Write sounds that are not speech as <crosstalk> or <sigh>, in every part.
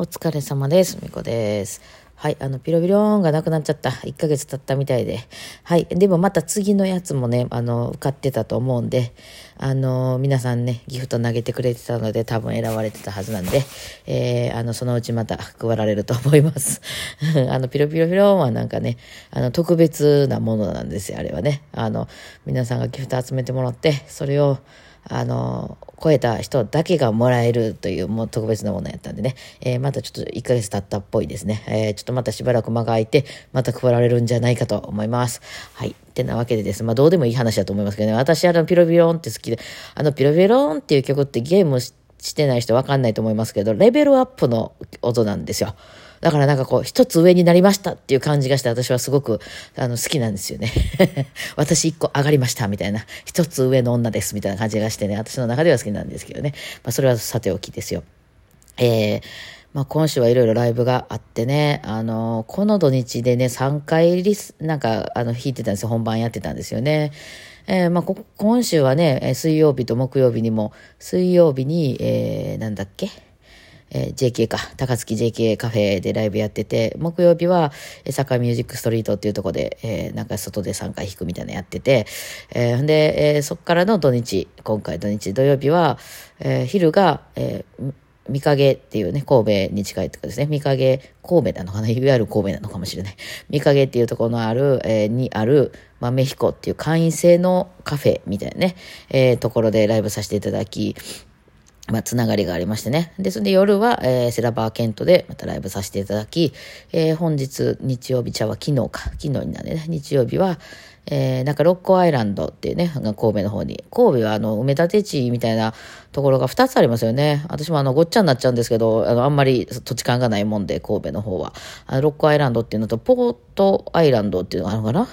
お疲れ様です。みこです。はい、あの、ピロピローンがなくなっちゃった。1ヶ月経ったみたいで。はい、でもまた次のやつもね、あの、受かってたと思うんで、あの、皆さんね、ギフト投げてくれてたので、多分選ばれてたはずなんで、えー、あの、そのうちまた配られると思います。<laughs> あの、ピロピロピローンはなんかね、あの、特別なものなんですよ、あれはね。あの、皆さんがギフト集めてもらって、それを、あの、超えた人だけがもらえるというもう特別なものやったんでね、えーまたちょっと1ヶ月経ったっぽいですね。えーちょっとまたしばらく間が空いて、また配られるんじゃないかと思います。はい。ってなわけでです。まあどうでもいい話だと思いますけどね、私あのピロピロンって好きで、あのピロピロンっていう曲ってゲームしてない人わかんないと思いますけど、レベルアップの音なんですよ。だからなんかこう、一つ上になりましたっていう感じがして、私はすごく、あの、好きなんですよね。<laughs> 私一個上がりました、みたいな。一つ上の女です、みたいな感じがしてね、私の中では好きなんですけどね。まあ、それはさておきですよ。えーまあ、今週はいろいろライブがあってね、あの、この土日でね、3回リス、なんか、あの、弾いてたんですよ。本番やってたんですよね。えーまあ、こ今週はね、水曜日と木曜日にも、水曜日に、えーなんだっけ？えー JK か、高槻 JK カフェでライブやってて、木曜日は、えー、坂ミュージックストリートっていうところで、えーなんか外で3回弾くみたいなやってて、えーで、えーそっからの土日、今回土日、土曜日は、えー昼が、えーみかげっていうね、神戸に近いとこですね。みかげ、神戸なのかな？いわゆる神戸なのかもしれない。みかげっていうところのある、えーにある、まあ、メヒコっていう会員制のカフェみたいなね、えーところでライブさせていただき、まあ、つながりがありましてね。で、それで夜は、えーセラバーケントでまたライブさせていただき、えー本日、日曜日、茶は昨日か、昨日になるね、日曜日は、えーなんか、六甲アイランドっていうね、神戸の方に。神戸は、あの、埋め立て地みたいなところが2つありますよね。私も、あの、ごっちゃになっちゃうんですけど、あの、あんまり土地勘がないもんで、神戸の方は。あの六甲アイランドっていうのと、ポートアイランドっていうのがあるのかな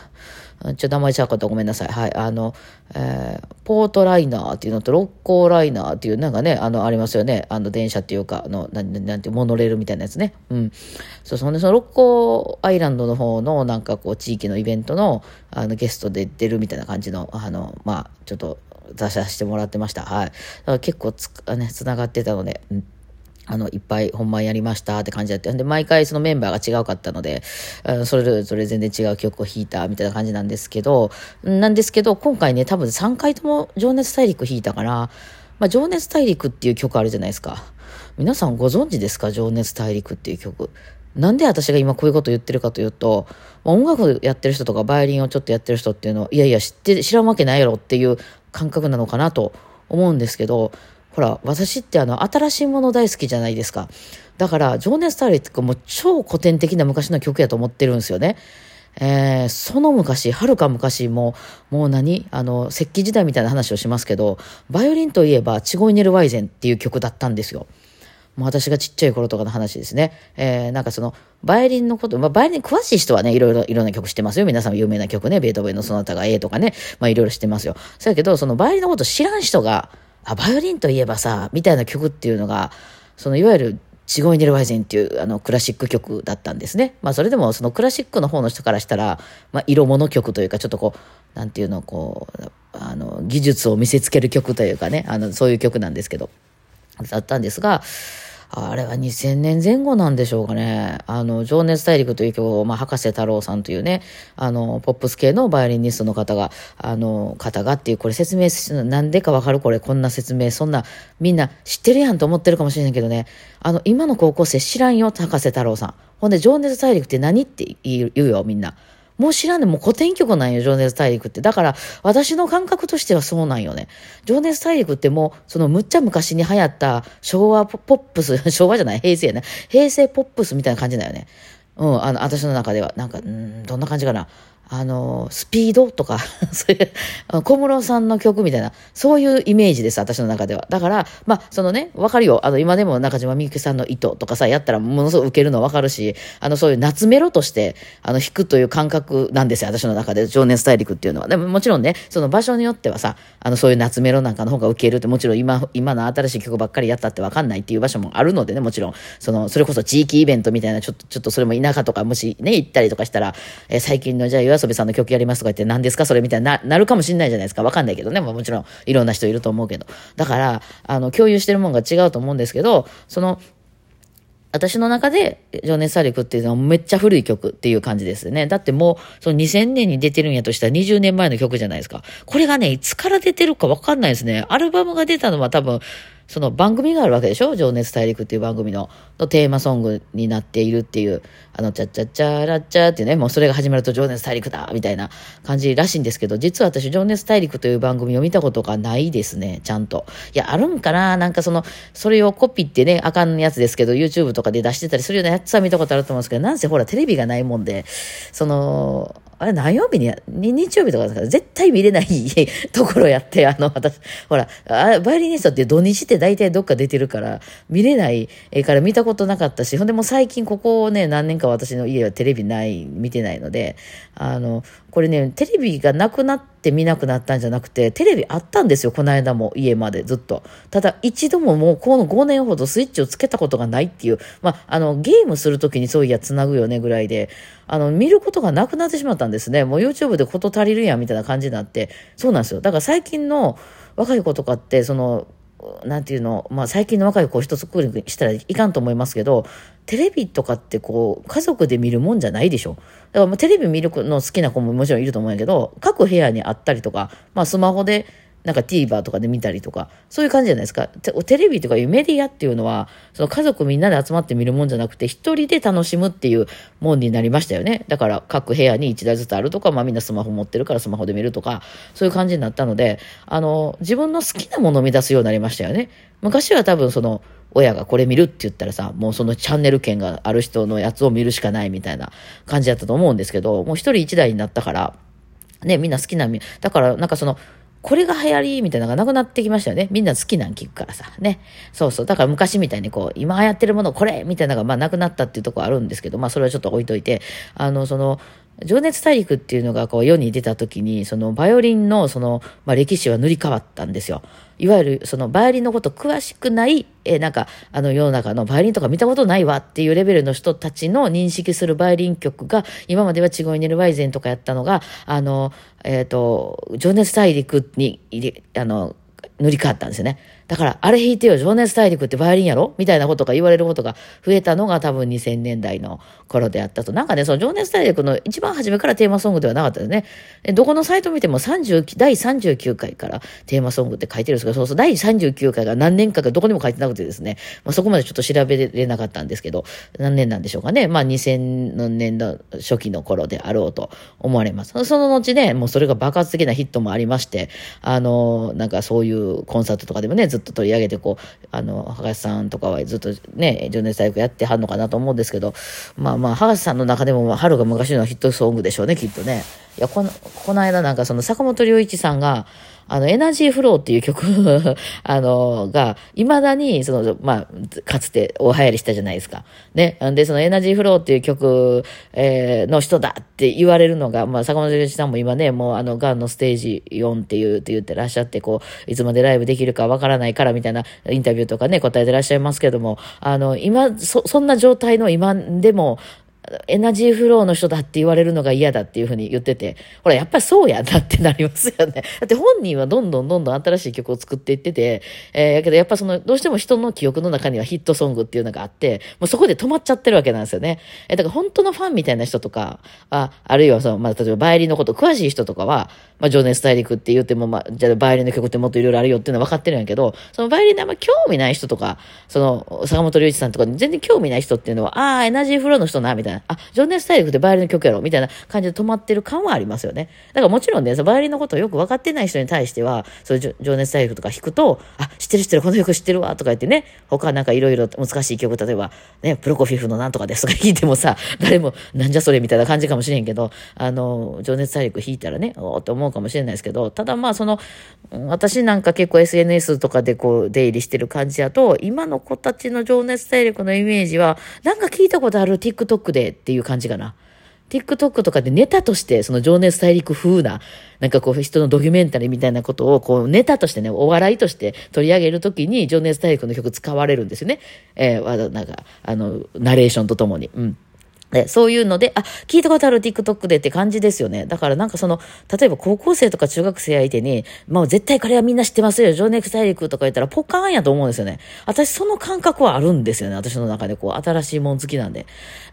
ちょっと名前ちゃうかったごめんなさい。はい。あの、えーポートライナーっていうのと、六甲ライナーっていう、なんかね、あの、ありますよね。あの、電車っていうか、あの、なん、なんていう、モノレールみたいなやつね。うん。そうそう。で、その六甲アイランドの方の、なんかこう、地域のイベントの、あの、ゲストで出るみたいな感じの、あの、まあ、ちょっと、出させてもらってました。はい。だから結構つ、あね、つながってたので、うん。あの、いっぱい本番やりましたって感じだった。で、毎回そのメンバーが違うかったので、それぞれ全然違う曲を弾いたみたいな感じなんですけど、なんですけど、今回ね、多分3回とも情熱大陸弾いたから、まあ、情熱大陸っていう曲あるじゃないですか。皆さんご存知ですか？情熱大陸っていう曲。なんで私が今こういうこと言ってるかというと、音楽やってる人とかバイオリンをちょっとやってる人っていうのは、いやいや知って、知らんわけないやろっていう感覚なのかなと思うんですけど、ほら、私ってあの、新しいもの大好きじゃないですか。だから、情熱大陸も超古典的な昔の曲やと思ってるんですよね。えーその昔、はるか昔も、もう何あの、石器時代みたいな話をしますけど、バイオリンといえば、チゴイネル・ワイゼンっていう曲だったんですよ。もう私がちっちゃい頃とかの話ですね。えーなんかその、バイオリンのこと、まあ、バイオリン詳しい人はね、いろいろ、いろんな曲知ってますよ。皆さん有名な曲ね、ベートーベンのその他が A とかね、まあ、いろいろ知ってますよ。そうやけど、そのバイオリンのこと知らん人が、あ、バイオリンといえばさ、みたいな曲っていうのが、その、いわゆる、チゴイネル・ワイゼンっていうあのクラシック曲だったんですね。まあそれでもそのクラシックの方の人からしたら、まあ色物曲というかちょっとこう、なんていうの、こう、あの、技術を見せつける曲というかね、あの、そういう曲なんですけど、だったんですが、あれは2000年前後なんでしょうかね。あの、情熱大陸という曲を、まあ、博士太郎さんというね、あの、ポップス系のバイオリニストの方が、あの、方がっていう、これ説明し、なんでかわかる？これ、こんな説明、そんな、みんな知ってるやんと思ってるかもしれないけどね、あの、今の高校生知らんよ、博士太郎さん。ほんで、情熱大陸って何って言う言うよ、みんな。もう知らんねもう古典曲なんよ、情熱大陸って。だから、私の感覚としてはそうなんよね。情熱大陸ってもう、そのむっちゃ昔に流行った昭和ポポップス、<laughs> 昭和じゃない、平成やね。平成ポップスみたいな感じだよね。うん、あの、私の中では。なんか、うん、どんな感じかな。あの、スピードとか、<laughs> そういう、小室さんの曲みたいな、そういうイメージです、私の中では。だから、まあ、そのね、わかるよ。あの、今でも中島みゆきさんの糸とかさ、やったらものすごく受けるのわかるし、あの、そういう夏メロとして、あの、弾くという感覚なんですよ、私の中で、情熱大陸っていうのは。でももちろんね、その場所によってはさ、あの、そういう夏メロなんかの方が受けるって、もちろん今、今の新しい曲ばっかりやったってわかんないっていう場所もあるのでね、もちろん、その、それこそ地域イベントみたいな、ちょっと、ちょっとそれも田舎とか、もしね、行ったりとかしたら、えー最近のじゃあ、遊びさんの曲やりますとか言って、何ですか？それみたいにな、なるかもしれないじゃないですか。わかんないけどね。まあもちろん、いろんな人いると思うけど。だから、あの、共有してるもんが違うと思うんですけど、その、私の中で、情熱大陸っていうのはめっちゃ古い曲っていう感じですね。だってもう、その2000年に出てるんやとしたら20年前の曲じゃないですか。これがね、いつから出てるかわかんないですね。アルバムが出たのは多分、その番組があるわけでしょ？情熱大陸っていう番組ののテーマソングになっているっていう、あの、チャッチャッチャラッチャーっていうね、もうそれが始まると情熱大陸だみたいな感じらしいんですけど、実は私情熱大陸という番組を見たことがないですね、ちゃんと。いや、あるんかな？なんかその、それをコピーってね、あかんやつですけど、YouTube とかで出してたりするようなやつは見たことあると思うんですけど、なんせほらテレビがないもんで、その、あれ何曜日に、日曜日とかですか絶対見れないところやって、<laughs> あの、私、ほら、あバイオリニストって土日って大体どっか出てるから、見れないから見たことなかったし、ほんでも最近ここね、何年か私の家はテレビない、見てないので、あの、これね、テレビがなくなって見なくなったんじゃなくて、テレビあったんですよ、この間も、家までずっと。ただ、一度ももうこの5年ほどスイッチをつけたことがないっていう、まあ、あの、ゲームするときにそういや、つなぐよねぐらいで、あの、見ることがなくなってしまったんですね。もう YouTube でこと足りるやんみたいな感じになって、そうなんですよ。だから最近の若い子とかって、その、なんていうの、まあ最近の若い子を一つくりしたらいかんと思いますけど、テレビとかってこう、家族で見るもんじゃないでしょ。だからまあテレビ見るの好きな子ももちろんいると思うんやけど、各部屋にあったりとか、まあスマホでなんか TVer とかで見たりとか、そういう感じじゃないですか。テレビとかいうメディアっていうのは、その家族みんなで集まって見るもんじゃなくて、一人で楽しむっていうもんになりましたよね。だから各部屋に一台ずつあるとか、まあみんなスマホ持ってるからスマホで見るとか、そういう感じになったので、あの、自分の好きなものを見出すようになりましたよね。昔は多分その、親がこれ見るって言ったらさ、もうそのチャンネル権がある人のやつを見るしかないみたいな感じだったと思うんですけど、もう一人一台になったから、ね、みんな好きな、だからなんかその、これが流行りみたいなのがなくなってきましたよね。みんな好きなん聞くからさ。ね。そうそう。だから昔みたいにこう、今流行ってるものこれみたいなのがまあなくなったっていうとこあるんですけど、まあそれはちょっと置いといて、あの、その、情熱大陸っていうのがこう世に出た時に、そのバイオリンのその、まあ、歴史は塗り替わったんですよ。いわゆるそのバイオリンのこと詳しくない、えー、なんかあの世の中のバイオリンとか見たことないわっていうレベルの人たちの認識するバイオリン曲が、今まではチゴイネルワイゼンとかやったのが、あの、えっ、ー、と、情熱大陸に、あの、塗り替わったんですよね。だから、あれ弾いてよ、情熱大陸ってバイオリンやろみたいなことが言われることが増えたのが多分2000年代の頃であったと。なんかね、その情熱大陸の一番初めからテーマソングではなかったですね。どこのサイト見ても30、第39回からテーマソングって書いてるんですけど、そうそう、第39回が何年かかどこにも書いてなくてですね、まあ、そこまでちょっと調べれなかったんですけど、何年なんでしょうかね。まあ2000年の初期の頃であろうと思われます。その後ね、もうそれが爆発的なヒットもありまして、あの、なんかそういうコンサートとかでもね、ずっと取り上げて、こう、あの、博士さんとかはずっとね、情熱大陸やってはんのかなと思うんですけど、まあまあ、博士さんの中でも、春が昔のヒットソングでしょうね、きっとね。いや、この、この間なんかその坂本龍一さんが、あの、エナジーフローっていう曲 <laughs> あの、が、未だに、その、まあ、かつてお流行りしたじゃないですか。ね。で、そのエナジーフローっていう曲、えー、の人だって言われるのが、まあ、坂本龍一さんも今ね、もうあの、ガンのステージ4っていう、って言ってらっしゃって、こう、いつまでライブできるかわからないからみたいなインタビューとかね、答えてらっしゃいますけども、あの、今、そ、そんな状態の今でも、エナジーフローの人だって言われるのが嫌だっていうふうに言ってて、ほら、やっぱりそうやなってなりますよね。<laughs> だって本人はどんどんどんどん新しい曲を作っていってて、えー、やけどやっぱその、どうしても人の記憶の中にはヒットソングっていうのがあって、もうそこで止まっちゃってるわけなんですよね。えー、だから本当のファンみたいな人とか、あ、あるいはその、まあ、例えばバイリンのこと詳しい人とかは、まあ、情熱大陸って言っても、まあ、じゃあバイオリンの曲ってもっといろいろあるよっていうのは分かってるんやけど、そのバイオリンであんま興味ない人とか、その、坂本龍一さんとかに全然興味ない人っていうのは、ああ、エナジーフローの人な、みたいな。あ、情熱大陸ってバイオリンの曲やろみたいな感じで止まってる感はありますよね。だからもちろんね、そのバイオリンのことをよく分かってない人に対しては、そう情熱大陸とか弾くと、あ、知ってる知ってる、この曲知ってるわ、とか言ってね、他なんかいろいろ難しい曲、例えば、ね、プロコフィフのなんとかですとか弾いてもさ、誰もなんじゃそれみたいな感じかもしれんけど、あの、情熱大陸弾いたらね、おーって思う思うかもしれないですけど、ただまあその、私なんか結構 SNS とかでこう出入りしてる感じだと、今の子たちの情熱大陸のイメージは、なんか聞いたことある TikTok でっていう感じかな。TikTok とかでネタとして、その情熱大陸風な、なんかこう人のドキュメンタリーみたいなことを、こうネタとしてね、お笑いとして取り上げるときに、情熱大陸の曲使われるんですよね。えー、なんか、あの、ナレーションとともに。うん。で、そういうので、あ、聞いたことある TikTok でって感じですよね。だからなんかその、例えば高校生とか中学生相手に、もう絶対これはみんな知ってますよ。情熱大陸とか言ったらポカーンやと思うんですよね。私その感覚はあるんですよね。私の中でこう、新しいもん好きなんで。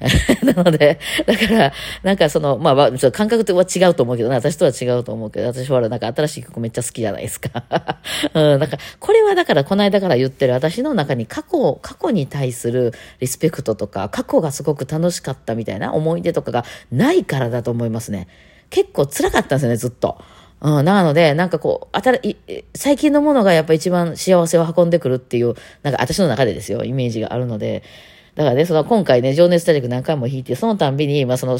<laughs> なので、だから、なんかその、まあ、まあ、感覚は違うと思うけどね。私とは違うと思うけど、私はなんか新しい曲めっちゃ好きじゃないですか。<laughs> うん、なんか、これはだからこの間から言ってる私の中に過去、過去に対するリスペクトとか、過去がすごく楽しかったったみたいな思い出とかがないからだと思いますね。結構辛かったんですよね、ずっと。うん、なので、なんかこう、新い、最近のものがやっぱ一番幸せを運んでくるっていう、なんか私の中でですよ、イメージがあるので、だからね、その今回ね、情熱大陸何回も弾いて、そのたんびに、まあその、ね、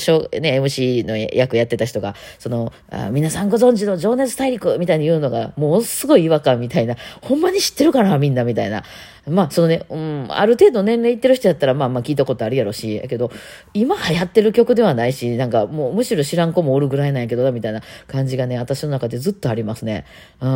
MC の役やってた人が、その、あ皆さんご存知の情熱大陸みたいに言うのが、もうすごい違和感みたいな、ほんまに知ってるかな、みんなみたいな。まあ、そのね、うん、ある程度年齢いってる人やったら、まあまあ聞いたことあるやろし、やけど、今流行ってる曲ではないし、なんかもうむしろ知らん子もおるぐらいなんやけどなみたいな感じがね、私の中でずっとありますね。う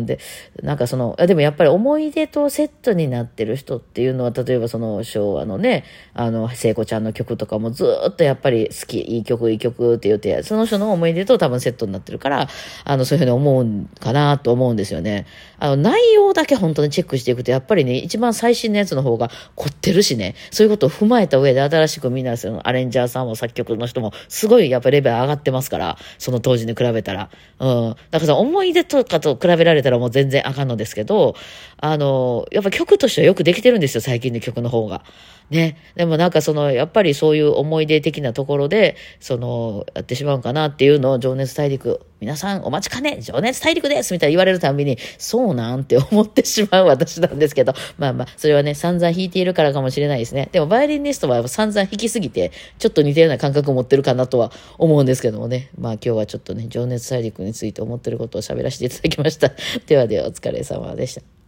ん、で、なんかその、でもやっぱり思い出とセットになってる人っていうのは、例えばその昭和のね、あの、聖子ちゃんの曲とかもずっとやっぱり好き、いい曲、いい曲って言って、その人の思い出と多分セットになってるから、あの、そういうふうに思うんかなと思うんですよね。あの、内容だけ本当にチェックしていくと、やっぱりね、一番最新のやつの方が凝ってるしね、そういうことを踏まえた上で新しくみんなそのアレンジャーさんも作曲の人もすごいやっぱレベル上がってますから、その当時に比べたら。うん。だから思い出とかと比べられたらもう全然あかんのですけど、あの、やっぱ曲としてはよくできてるんですよ、最近の曲の方が。ね。でもなんかその、やっぱりそういう思い出的なところで、その、やってしまうかなっていうのを情熱大陸、皆さんお待ちかね、情熱大陸ですみたいに言われるたびに、そうなんて思ってしまう私なんですけど、まあまあ、それはね、散々弾いているからかもしれないですね。でも、バイオリニストは散々弾きすぎて、ちょっと似たような感覚を持ってるかなとは思うんですけどもね。まあ今日はちょっとね、情熱大陸について思ってることを喋らせていただきました。<laughs> ではでは、お疲れ様でした。